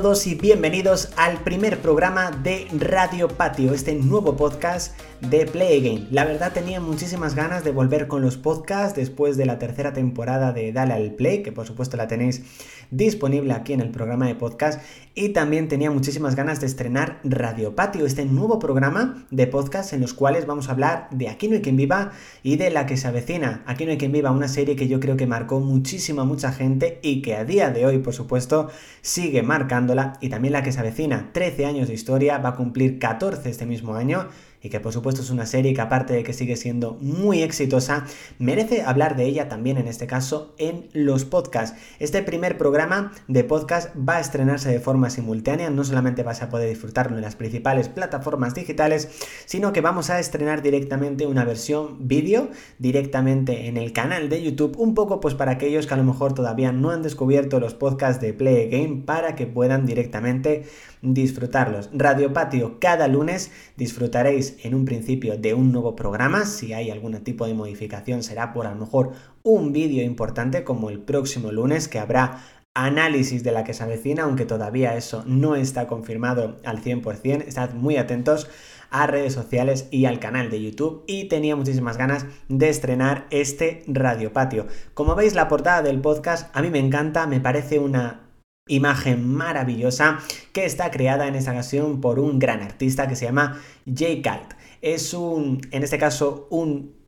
todos y bienvenidos al primer programa de Radio Patio, este nuevo podcast de Play Game. La verdad tenía muchísimas ganas de volver con los podcasts después de la tercera temporada de Dale al Play, que por supuesto la tenéis disponible aquí en el programa de podcast. Y también tenía muchísimas ganas de estrenar Radio Patio, este nuevo programa de podcast en los cuales vamos a hablar de Aquí no hay quien viva y de la que se avecina. Aquí no hay quien viva, una serie que yo creo que marcó muchísimo a mucha gente y que a día de hoy, por supuesto, sigue marcándola. Y también la que se avecina, 13 años de historia, va a cumplir 14 este mismo año y que por supuesto es una serie que aparte de que sigue siendo muy exitosa, merece hablar de ella también en este caso en los podcasts. Este primer programa de podcast va a estrenarse de forma simultánea, no solamente vas a poder disfrutarlo en las principales plataformas digitales, sino que vamos a estrenar directamente una versión vídeo directamente en el canal de YouTube, un poco pues para aquellos que a lo mejor todavía no han descubierto los podcasts de Play Game para que puedan directamente disfrutarlos. Radio Patio, cada lunes disfrutaréis en un principio de un nuevo programa. Si hay algún tipo de modificación será por a lo mejor un vídeo importante como el próximo lunes que habrá análisis de la que se avecina, aunque todavía eso no está confirmado al 100%. Estad muy atentos a redes sociales y al canal de YouTube y tenía muchísimas ganas de estrenar este Radio Patio. Como veis la portada del podcast a mí me encanta, me parece una imagen maravillosa que está creada en esta ocasión por un gran artista que se llama Jay Calt. Es un, en este caso, un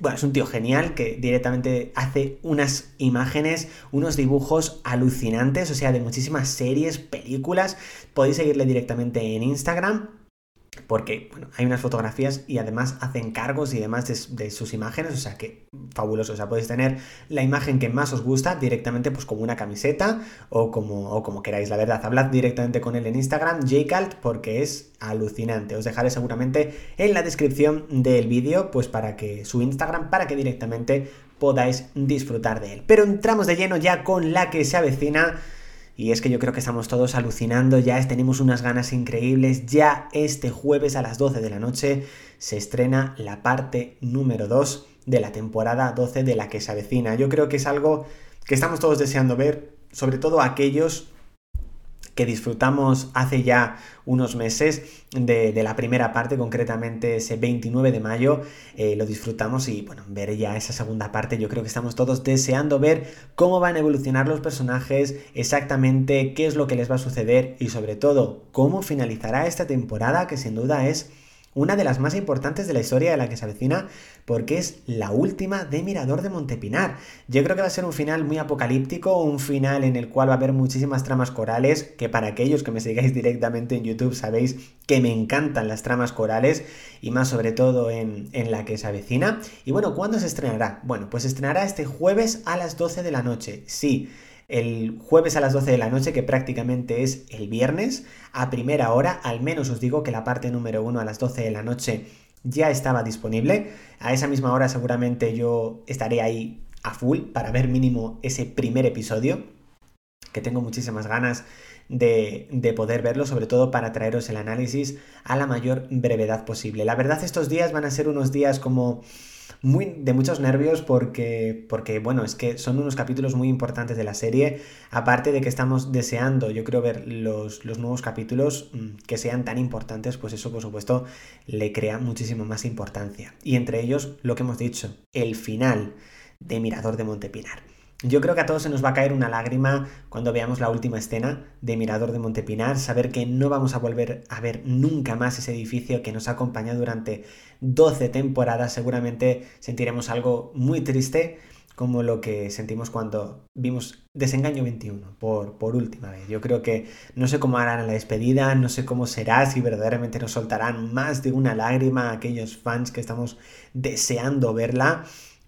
bueno, es un tío genial que directamente hace unas imágenes, unos dibujos alucinantes, o sea, de muchísimas series, películas. Podéis seguirle directamente en Instagram porque bueno, hay unas fotografías y además hacen cargos y demás de, sus imágenes, o sea que fabuloso, o sea, podéis tener la imagen que más os gusta directamente pues como una camiseta o como, o como queráis, la verdad, hablad directamente con él en Instagram, jcalt, porque es alucinante, os dejaré seguramente en la descripción del vídeo, pues para que su Instagram, para que directamente podáis disfrutar de él. Pero entramos de lleno ya con la que se avecina y es que yo creo que estamos todos alucinando, ya tenemos unas ganas increíbles, ya este jueves a las 12 de la noche se estrena la parte número 2 de la temporada 12 de la que se avecina. Yo creo que es algo que estamos todos deseando ver, sobre todo aquellos que disfrutamos hace ya unos meses de, la primera parte, concretamente ese 29 de mayo, eh, lo disfrutamos y bueno, ver ya esa segunda parte, yo creo que estamos todos deseando ver cómo van a evolucionar los personajes, exactamente qué es lo que les va a suceder y sobre todo cómo finalizará esta temporada que sin duda es una de las más importantes de la historia de la que se avecina, porque es la última de Mirador de Montepinar. Yo creo que va a ser un final muy apocalíptico, un final en el cual va a haber muchísimas tramas corales, que para aquellos que me sigáis directamente en YouTube sabéis que me encantan las tramas corales, y más sobre todo en, en la que se avecina. Y bueno, ¿cuándo se estrenará? Bueno, pues se estrenará este jueves a las 12 de la noche. Sí el jueves a las 12 de la noche, que prácticamente es el viernes, a primera hora, al menos os digo que la parte número 1 a las 12 de la noche ya estaba disponible. A esa misma hora seguramente yo estaré ahí a full para ver mínimo ese primer episodio, que tengo muchísimas ganas de, de, poder verlo, sobre todo para traeros el análisis a la mayor brevedad posible. La verdad estos días van a ser unos días como muy, de muchos nervios porque, porque, bueno, es que son unos capítulos muy importantes de la serie, aparte de que estamos deseando, yo creo, ver los, los nuevos capítulos mm, que sean tan importantes, pues eso, por supuesto, le crea muchísima más importancia. Y entre ellos, lo que hemos dicho, el final de Mirador de Montepinar. Yo creo que a todos se nos va a caer una lágrima cuando veamos la última escena de Mirador de Montepinar, saber que no vamos a volver a ver nunca más ese edificio que nos ha acompañado durante 12 temporadas, seguramente sentiremos algo muy triste como lo que sentimos cuando vimos Desengaño 21 por, por última vez. Yo creo que no sé cómo harán la despedida, no sé cómo será, si verdaderamente nos soltarán más de una lágrima aquellos fans que estamos deseando verla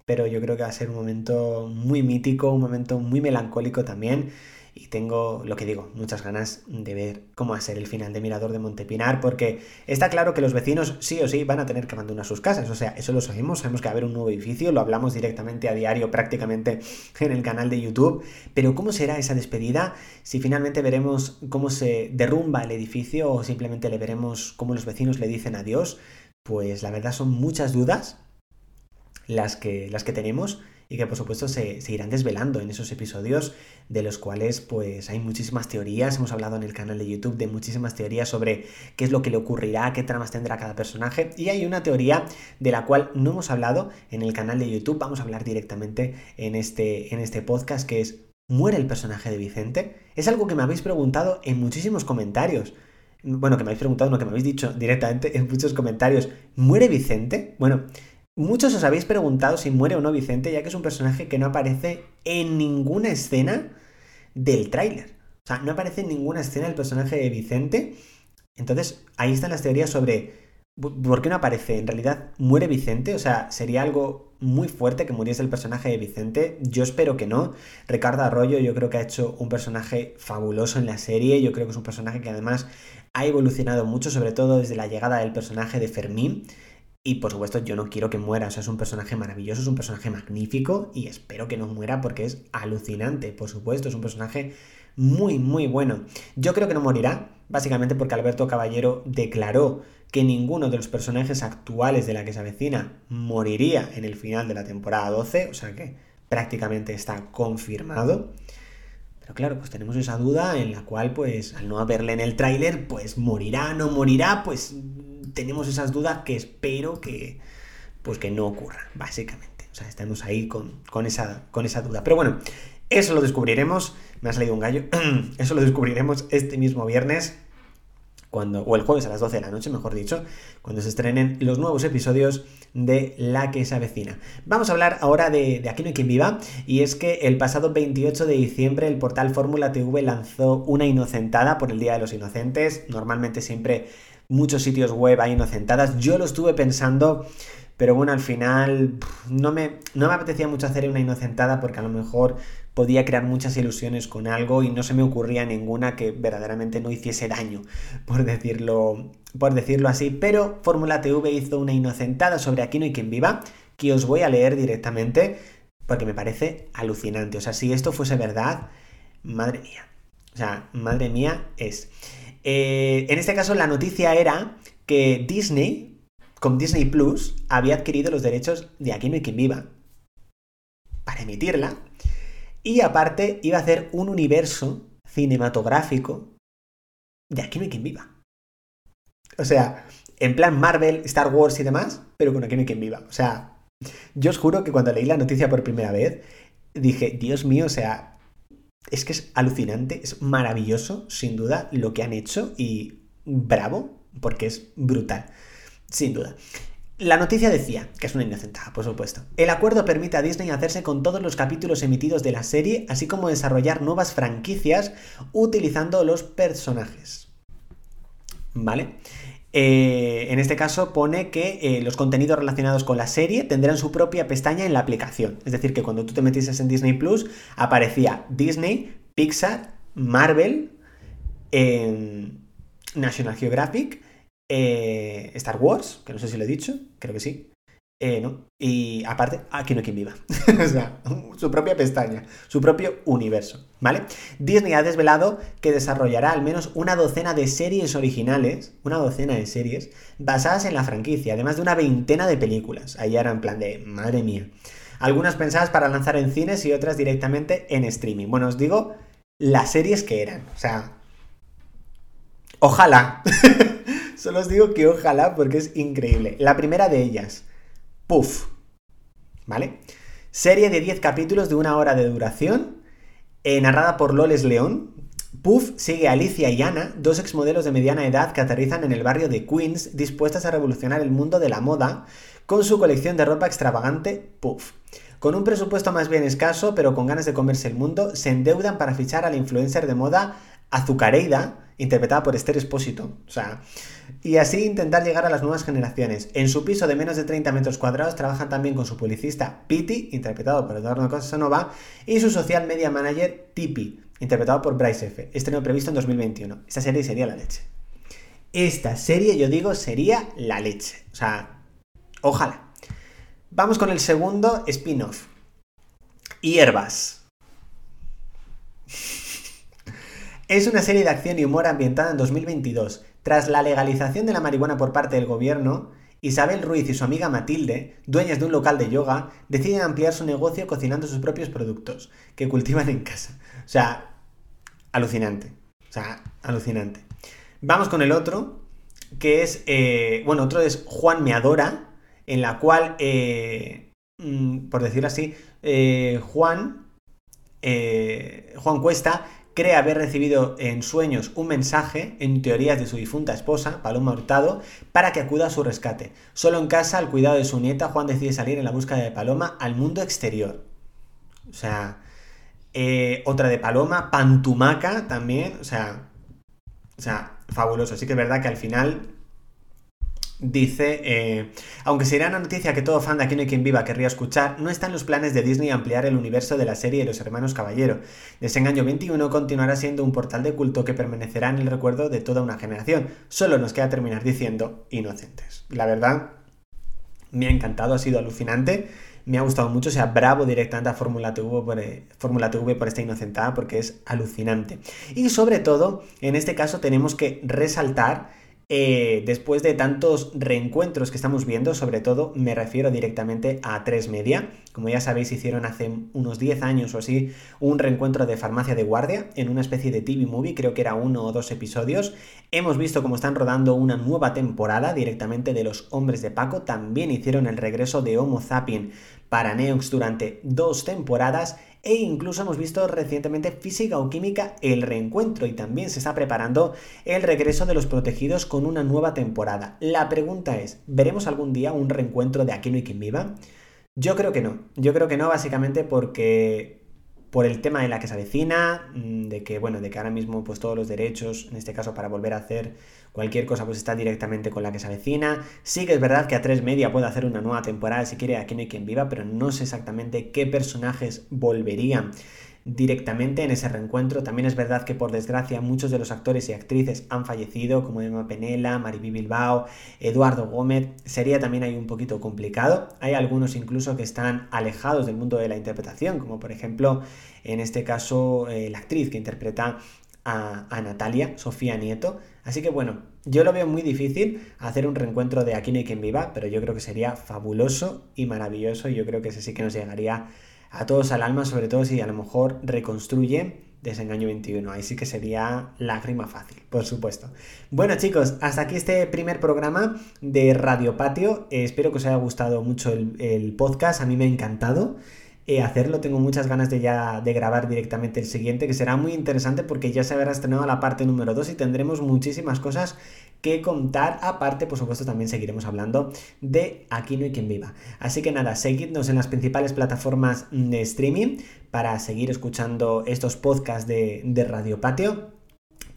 pero yo creo que va a ser un momento muy mítico, un momento muy melancólico también. Y tengo, lo que digo, muchas ganas de ver cómo va a ser el final de Mirador de Montepinar, porque está claro que los vecinos sí o sí van a tener que abandonar sus casas. O sea, eso lo sabemos, sabemos que va a haber un nuevo edificio, lo hablamos directamente a diario prácticamente en el canal de YouTube. Pero ¿cómo será esa despedida? Si finalmente veremos cómo se derrumba el edificio o simplemente le veremos cómo los vecinos le dicen adiós, pues la verdad son muchas dudas las que, las que tenemos y que por supuesto se, irán desvelando en esos episodios de los cuales pues hay muchísimas teorías, hemos hablado en el canal de YouTube de muchísimas teorías sobre qué es lo que le ocurrirá, qué tramas tendrá cada personaje y hay una teoría de la cual no hemos hablado en el canal de YouTube, vamos a hablar directamente en este, en este podcast que es ¿muere el personaje de Vicente? Es algo que me habéis preguntado en muchísimos comentarios bueno, que me habéis preguntado, no, que me habéis dicho directamente en muchos comentarios, ¿muere Vicente? Bueno, muchos os habéis preguntado si muere o no Vicente, ya que es un personaje que no aparece en ninguna escena del tráiler. O sea, no aparece en ninguna escena el personaje de Vicente. Entonces, ahí están las teorías sobre ¿Por qué no aparece? En realidad, ¿muere Vicente? O sea, sería algo muy fuerte que muriese el personaje de Vicente. Yo espero que no. Ricardo Arroyo yo creo que ha hecho un personaje fabuloso en la serie. Yo creo que es un personaje que además ha evolucionado mucho, sobre todo desde la llegada del personaje de Fermín. Y por supuesto yo no quiero que muera, o sea, es un personaje maravilloso, es un personaje magnífico y espero que no muera porque es alucinante, por supuesto, es un personaje muy, muy bueno. Yo creo que no morirá, básicamente porque Alberto Caballero declaró que ninguno de los personajes actuales de la que se avecina moriría en el final de la temporada 12, o sea que prácticamente está confirmado. Pero claro, pues tenemos esa duda en la cual, pues, al no haberle en el tráiler, pues morirá, no morirá, pues tenemos esas dudas que espero que, pues que no ocurra, básicamente. O sea, estamos ahí con, con, esa, con esa duda. Pero bueno, eso lo descubriremos. Me ha salido un gallo. Eso lo descubriremos este mismo viernes cuando, o el jueves a las 12 de la noche, mejor dicho, cuando se estrenen los nuevos episodios de La que se avecina. Vamos a hablar ahora de, de Aquí no hay quien viva, y es que el pasado 28 de diciembre el portal Fórmula TV lanzó una inocentada por el Día de los Inocentes. Normalmente siempre muchos sitios web hay inocentadas. Yo lo estuve pensando pero bueno, al final no me, no me apetecía mucho hacer una inocentada porque a lo mejor podía crear muchas ilusiones con algo y no se me ocurría ninguna que verdaderamente no hiciese daño, por decirlo, por decirlo así. Pero Fórmula TV hizo una inocentada sobre Aquí no hay quien viva, que os voy a leer directamente porque me parece alucinante. O sea, si esto fuese verdad, madre mía. O sea, madre mía es. Eh, en este caso, la noticia era que Disney, con Disney Plus había adquirido los derechos de Aquí no hay quien viva para emitirla y aparte iba a hacer un universo cinematográfico de Aquí no hay quien viva. O sea, en plan Marvel, Star Wars y demás, pero con Aquí no hay quien viva. O sea, yo os juro que cuando leí la noticia por primera vez, dije, Dios mío, o sea, es que es alucinante, es maravilloso, sin duda, lo que han hecho y bravo, porque es brutal. Sin duda. La noticia decía, que es una inocentada, por supuesto. El acuerdo permite a Disney hacerse con todos los capítulos emitidos de la serie, así como desarrollar nuevas franquicias utilizando los personajes. ¿Vale? Eh, en este caso pone que eh, los contenidos relacionados con la serie tendrán su propia pestaña en la aplicación. Es decir, que cuando tú te metieses en Disney Plus, aparecía Disney, Pixar, Marvel, National Geographic, eh, Star Wars, que no sé si lo he dicho, creo que sí. Eh, ¿no? Y aparte, aquí no hay quien viva. o sea, su propia pestaña, su propio universo, ¿vale? Disney ha desvelado que desarrollará al menos una docena de series originales, una docena de series, basadas en la franquicia, además de una veintena de películas. Ahí era en plan de, madre mía. Algunas pensadas para lanzar en cines y otras directamente en streaming. Bueno, os digo las series que eran. O sea, ojalá. Solo os digo que ojalá porque es increíble. La primera de ellas, Puff. ¿Vale? Serie de 10 capítulos de una hora de duración, eh, narrada por Loles León. Puff sigue a Alicia y Ana, dos exmodelos de mediana edad que aterrizan en el barrio de Queens, dispuestas a revolucionar el mundo de la moda con su colección de ropa extravagante Puff. Con un presupuesto más bien escaso, pero con ganas de comerse el mundo, se endeudan para fichar a la influencer de moda Azucareida, interpretada por Esther Espósito. O sea, y así intentar llegar a las nuevas generaciones. En su piso de menos de 30 metros cuadrados trabajan también con su publicista Piti, interpretado por Eduardo Casanova, y su social media manager Tipi, interpretado por Bryce F. Estreno previsto en 2021. Esta serie sería la leche. Esta serie, yo digo, sería la leche. O sea, ojalá. Vamos con el segundo spin-off. Hierbas. Es una serie de acción y humor ambientada en 2022. Tras la legalización de la marihuana por parte del gobierno Isabel Ruiz y su amiga Matilde, dueñas de un local de yoga, deciden ampliar su negocio cocinando sus propios productos, que cultivan en casa. O sea, alucinante. O sea, alucinante. Vamos con el otro, que es, eh, bueno, otro es Juan Me Adora, en la cual, eh, mm, por decir así, eh, Juan, Juan Cuesta cree haber recibido en sueños un mensaje, en teorías de su difunta esposa, Paloma Hurtado, para que acuda a su rescate. Solo en casa, al cuidado de su nieta, Juan decide salir en la búsqueda de Paloma al mundo exterior. O sea, otra de Paloma, Pantumaca también, o sea, o sea, fabuloso. Así que es verdad que al final dice, eh, aunque sería una noticia que todo fan de Aquí no hay quien viva querría escuchar, no está en los planes de Disney ampliar el universo de la serie de los hermanos Caballero. Desengaño 21 continuará siendo un portal de culto que permanecerá en el recuerdo de toda una generación. Solo nos queda terminar diciendo inocentes. La verdad, me ha encantado, ha sido alucinante me ha gustado mucho, sea, bravo directamente a Fórmula TV, por, eh, TV por esta inocentada porque es alucinante. Y sobre todo, en este caso tenemos que resaltar eh, después de tantos reencuentros que estamos viendo, sobre todo me refiero directamente a 3 Media. Como ya sabéis, hicieron hace unos 10 años o así un reencuentro de farmacia de guardia en una especie de TV movie, creo que era uno o dos episodios. Hemos visto cómo están rodando una nueva temporada directamente de Los Hombres de Paco. También hicieron el regreso de Homo Zapping para Neox durante dos temporadas e incluso hemos visto recientemente Física o Química el reencuentro y también se está preparando el regreso de los protegidos con una nueva temporada. La pregunta es, ¿veremos algún día un reencuentro de Aquino y Quien Viva? Yo creo que no, yo creo que no básicamente porque por el tema de la que se avecina, mm, de que, bueno, de que ahora mismo pues todos los derechos, en este caso para volver a hacer cualquier cosa, pues está directamente con la que se avecina. Sí que es verdad que a 3 Media puede hacer una nueva temporada si quiere Aquí no hay quien viva, pero no sé exactamente qué personajes volverían directamente en ese reencuentro. También es verdad que por desgracia muchos de los actores y actrices han fallecido, como Emma Penela, Mariby Bilbao, Eduardo Gómez. Sería también ahí un poquito complicado. Hay algunos incluso que están alejados del mundo de la interpretación, como por ejemplo en este caso eh, la actriz que interpreta a, Natalia, Sofía Nieto. Así que bueno, yo lo veo muy difícil hacer un reencuentro de Aquí no hay quien viva, pero yo creo que sería fabuloso y maravilloso y yo creo que ese sí que nos llegaría a todos al alma, sobre todo si a lo mejor reconstruye Desengaño 21. Ahí sí que sería lágrima fácil, por supuesto. Bueno chicos, hasta aquí este primer programa de Radio Patio. Eh, espero que os haya gustado mucho el, podcast, a mí me ha encantado. Eh, hacerlo. Tengo muchas ganas de ya de grabar directamente el siguiente, que será muy interesante porque ya se habrá estrenado la parte número 2 y tendremos muchísimas cosas que contar. Aparte, por supuesto, también seguiremos hablando de Aquí no hay quien viva. Así que nada, seguidnos en las principales plataformas de streaming para seguir escuchando estos podcasts de, de Radio Patio.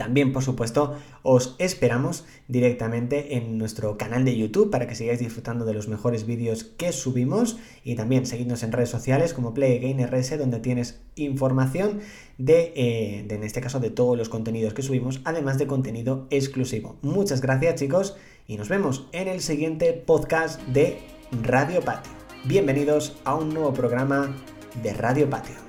También, por supuesto, os esperamos directamente en nuestro canal de YouTube para que sigáis disfrutando de los mejores vídeos que subimos y también seguidnos en redes sociales como PlayGameRS donde tienes información de, eh, de, en este caso, de todos los contenidos que subimos, además de contenido exclusivo. Muchas gracias chicos y nos vemos en el siguiente podcast de Radio Patio. Bienvenidos a un nuevo programa de Radio Patio.